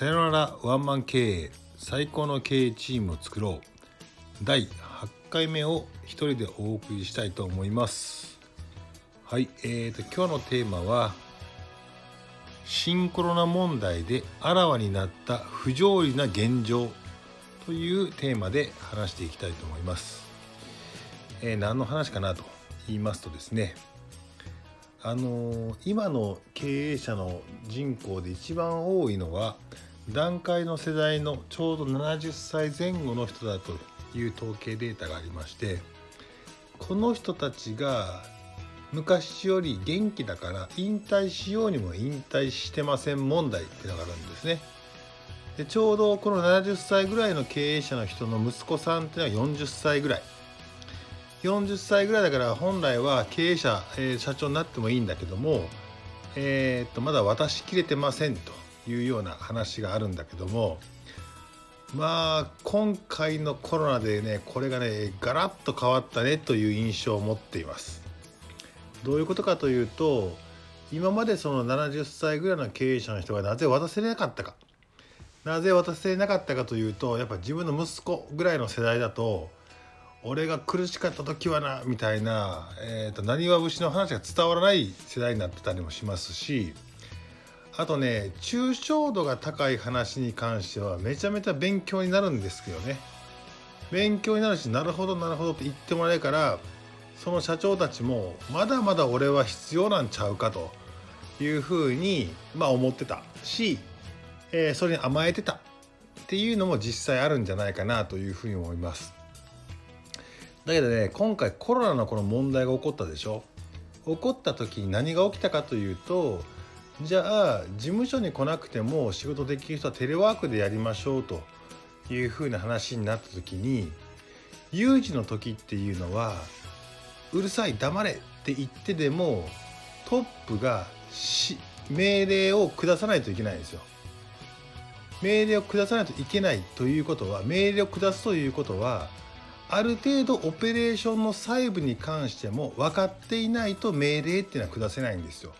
さよならワンマン経営最高の経営チームを作ろう。第8回目を一人でお送りしたいと思います。はいえーと今日のテーマは新コロナ問題であらわになった不条理な現状というテーマで話していきたいと思います、えー、何の話かなと言いますとですねあの今の経営者の人口で一番多いのは段階の世代のちょうど70歳前後の人だという統計データがありましてこの人たちが昔より元気だから引退しようにも引退してません問題っていうのがあるんですね。でちょうどこの70歳ぐらいの経営者の人の息子さんっていうのは40歳ぐらい40歳ぐらいだから本来は経営者、えー、社長になってもいいんだけども、えー、っとまだ渡しきれてませんというような話があるんだけどもまあ今回のコロナでねこれがねガラッと変わったねという印象を持っています。どういうことかというと今までその70歳ぐらいの経営者の人がなぜ渡せなかったかなぜ渡せなかったかというとやっぱ自分の息子ぐらいの世代だと俺が苦しかった時はなみたいななにわ節の話が伝わらない世代になってたりもしますしあとね抽象度が高い話に関してはめちゃめちゃ勉強になるんですけどね。勉強になるしなるほどなるほどって言ってもらえるからその社長たちもまだまだ俺は必要なんちゃうかと。いうふうにまあ思ってた。し、えー、それに甘えてた。っていうのも実際あるんじゃないかなというふうに思います。だけどね今回コロナのこの問題が起こったでしょ。起こった時に何が起きたかというとじゃあ事務所に来なくても仕事できる人はテレワークでやりましょうというふうな話になった時に有事の時っていうのはうるさい黙れって言ってでもトップが命令を下さないといけないんですよ。命令を下さないといけないということは命令を下すということはある程度オペレーションの細部に関しても分かっていないと命令っていうのは下せないんですよ。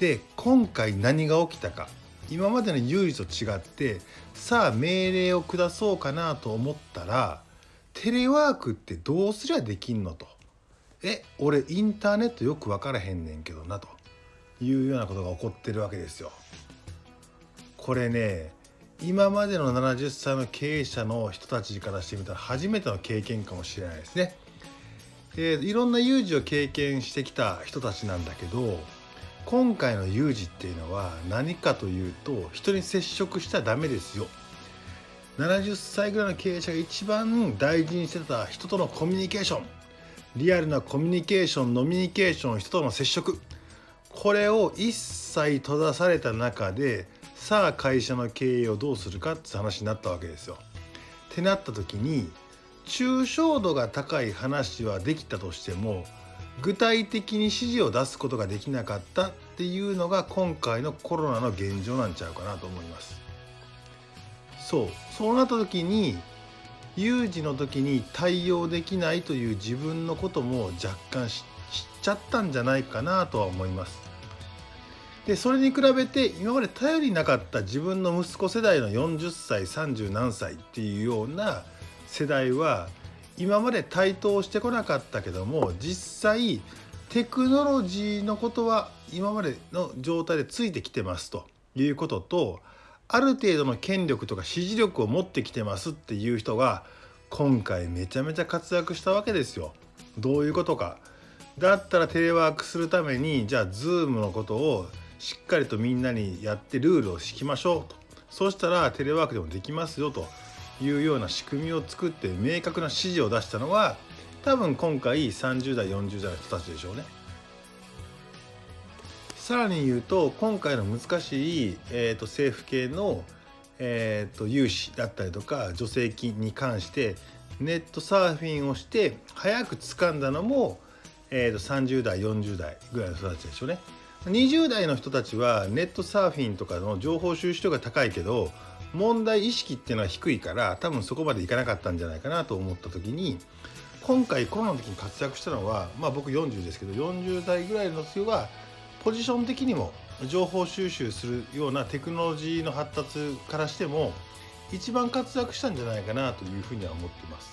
で今回何が起きたか今までの有利と違ってさあ命令を下そうかなと思ったらテレワークってどうすりゃできんのと。え俺インターネットよく分からへんねんけどなというようなことが起こってるわけですよ。これね今までの70歳の経営者の人たちからしてみたら初めての経験かもしれないですね。でいろんな有事を経験してきた人たちなんだけど今回の有事っていうのは何かというと人に接触したらダメですよ。70歳ぐらいの経営者が一番大事にしてた人とのコミュニケーションリアルなコミュニケーションノミニケーション人との接触これを一切閉ざされた中でさあ会社の経営をどうするかって話になったわけですよ。ってなった時に抽象度が高い話はできたとしても具体的に指示を出すことができなかったっていうのが今回のコロナの現状なんちゃうかなと思います。そうそうなった時に有事の時に対応できないという自分のことも若干知っちゃったんじゃないかなとは思います。でそれに比べて今まで頼りなかった自分の息子世代の40歳30何歳っていうような世代は今まで台頭してこなかったけども実際テクノロジーのことは今までの状態でついてきてますということとある程度の権力とか支持力を持ってきてますっていう人が今回めちゃめちゃ活躍したわけですよ。どういうことか。だったらテレワークするためにじゃあ Zoom のことをしっかりとみんなにやってルールを敷きましょうとそしたらテレワークでもできますよというような仕組みを作って明確な指示を出したのは多分今回30代40代の人たちでしょうね。さらに言うと今回の難しい、えーと、政府系の、えーと、融資だったりとか助成金に関してネットサーフィンをして早く掴んだのも、えーと30代40代ぐらいの人たちでしょうね。20代の人たちはネットサーフィンとかの情報収集量が高いけど問題意識っていうのは低いから多分そこまでいかなかったんじゃないかなと思った時に今回コロナの時に活躍したのはまあ僕40ですけど40代ぐらいの人はポジション的にも情報収集するようなテクノロジーの発達からしても一番活躍したんじゃないかなというふうには思っています。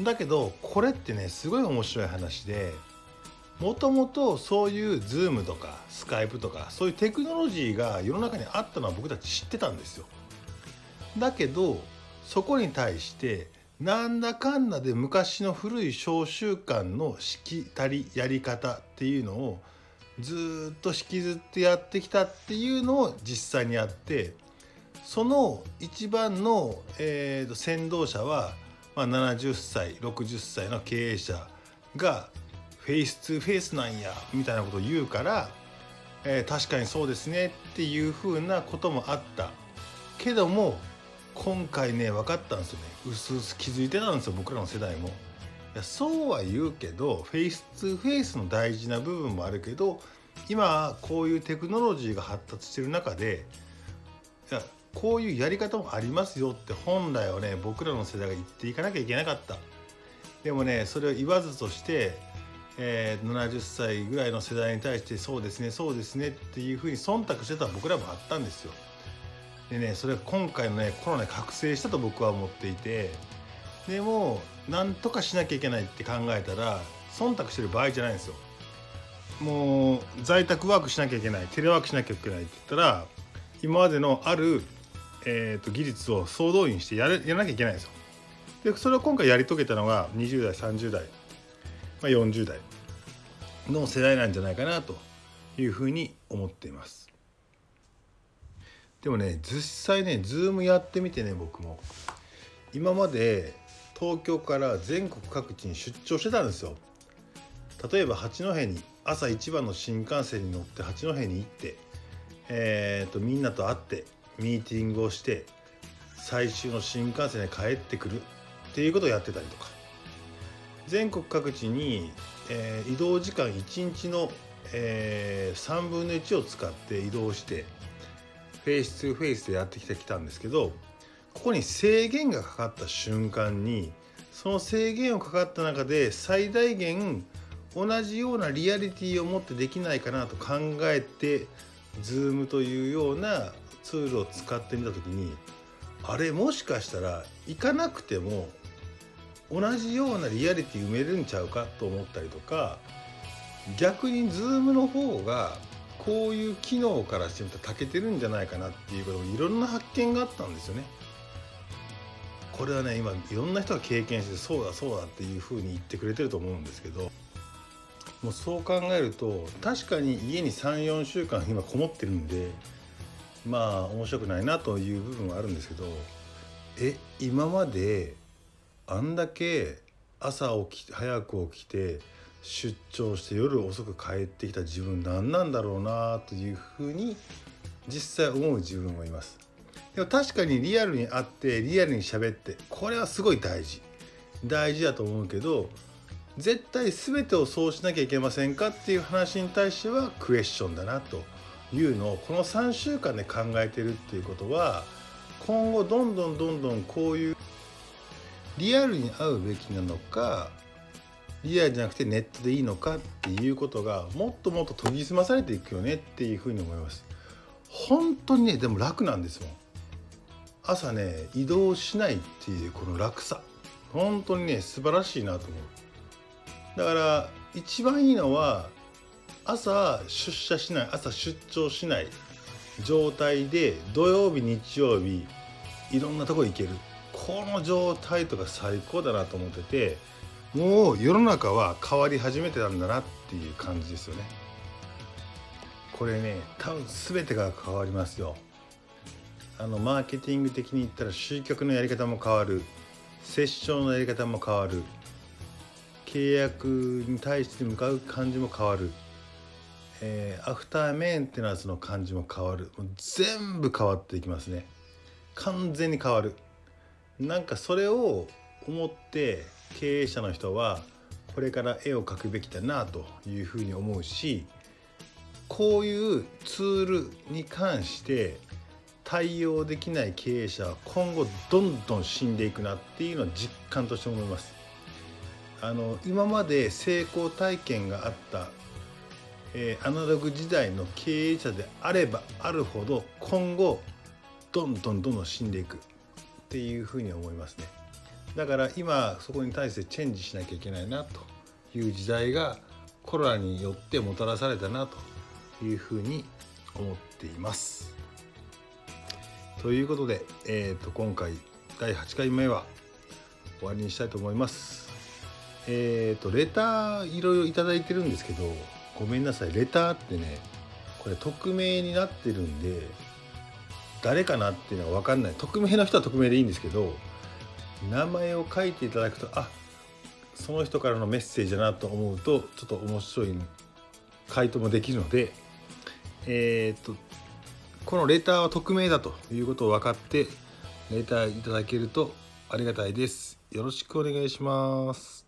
だけどこれってねすごい面白い話でもともとそういう Zoom とか Skype とかそういうテクノロジーが世の中にあったのは僕たち知ってたんですよ。だけどそこに対してなんだかんだで昔の古い小習慣のしきたりやり方っていうのをずっと引きずってやってきたっていうのを実際にやってその一番の、えー、先導者は、まあ、70歳60歳の経営者がフェイス2フェイスなんやみたいなことを言うから、えー、確かにそうですねっていうふうなこともあった。けども今回ね分かったんですよね。うすうす気づいてたんですよ僕らの世代も。いやそうは言うけどフェイス2フェイスの大事な部分もあるけど今こういうテクノロジーが発達してる中でいやこういうやり方もありますよって本来はね僕らの世代が言っていかなきゃいけなかった。でもねそれを言わずとして、えー、70歳ぐらいの世代に対してそうですねそうですねっていうふうに忖度してた僕らもあったんですよ。でねそれは今回のねコロナで覚醒したと僕は思っていてでもなんとかしなきゃいけないって考えたら忖度してる場合じゃないんですよ。もう在宅ワークしなきゃいけないテレワークしなきゃいけないって言ったら今までのある、えーと、技術を総動員してやれやらなきゃいけないんですよ。でそれを今回やり遂げたのが20代30代、まあ、40代の世代なんじゃないかなというふうに思っています。でもね実際ねズームやってみてね僕も。今まで東京から全国各地に出張してたんですよ。例えば八戸に朝一番の新幹線に乗って八戸に行って、えーと、みんなと会ってミーティングをして最終の新幹線で帰ってくるっていうことをやってたりとか。全国各地に、えー、移動時間1日の、えー、3分の1を使って移動してフェイス2フェイスでやってきてきたんですけどここに制限がかかった瞬間にその制限をかかった中で最大限同じようなリアリティを持ってできないかなと考えて Zoom というようなツールを使ってみた時にあれもしかしたら行かなくても同じようなリアリティ埋めるんちゃうかと思ったりとか逆に Zoom の方がこういう機能からしてみたら長けてるんじゃないかなっていうこともいろんな発見があったんですよね。これはね今いろんな人が経験してそうだそうだっていうふうに言ってくれてると思うんですけどもうそう考えると確かに家に34週間今こもってるんでまあ面白くないなという部分はあるんですけどえ今まであんだけ朝起き早く起きて出張して夜遅く帰ってきた自分何なんだろうなというふうに実際思う自分もいます。でも確かにリアルに会ってリアルに喋ってこれはすごい大事。大事だと思うけど絶対全てをそうしなきゃいけませんかっていう話に対してはクエスチョンだなというのをこの3週間で考えてるっていうことは今後どんどんどんどんこういうリアルに会うべきなのかリアルじゃなくてネットでいいのかっていうことがもっともっと研ぎ澄まされていくよねっていうふうに思います。本当にねでも楽なんですもん朝ね移動しないっていうこの楽さ。本当にね素晴らしいなと思う。だから一番いいのは朝出社しない朝出張しない状態で土曜日日曜日いろんなとこ行ける。この状態とか最高だなと思っててもう世の中は変わり始めてたんだなっていう感じですよね。これね多分全てが変わりますよ。あのマーケティング的に言ったら集客のやり方も変わる。セッションのやり方も変わる。契約に対して向かう感じも変わる、えー、アフターメンテナンスの感じも変わる。もう全部変わっていきますね。完全に変わる。なんかそれを思って経営者の人はこれから絵を描くべきだなというふうに思うしこういうツールに関して対応できない経営者は今後どんどん死んでいくなっていうのは実感として思います。あの今まで成功体験があったえー、アナログ時代の経営者であればあるほど今後どんどんどんどん死んでいくっていうふうに思いますね。だから今そこに対してチェンジしなきゃいけないなという時代がコロナによってもたらされたなというふうに思っています。ということで、えーと、今回第8回目は終わりにしたいと思います。えっ、ー、とレターいろいろ頂いてるんですけどごめんなさい。レターってねこれ匿名になってるんで誰かなっていうのは分かんない匿名の人は匿名でいいんですけど名前を書いていただくとあその人からのメッセージだなと思うとちょっと面白い回答もできるのでえー、っとこのレターは匿名だということを分かってレターいただけるとありがたいです。よろしくお願いします。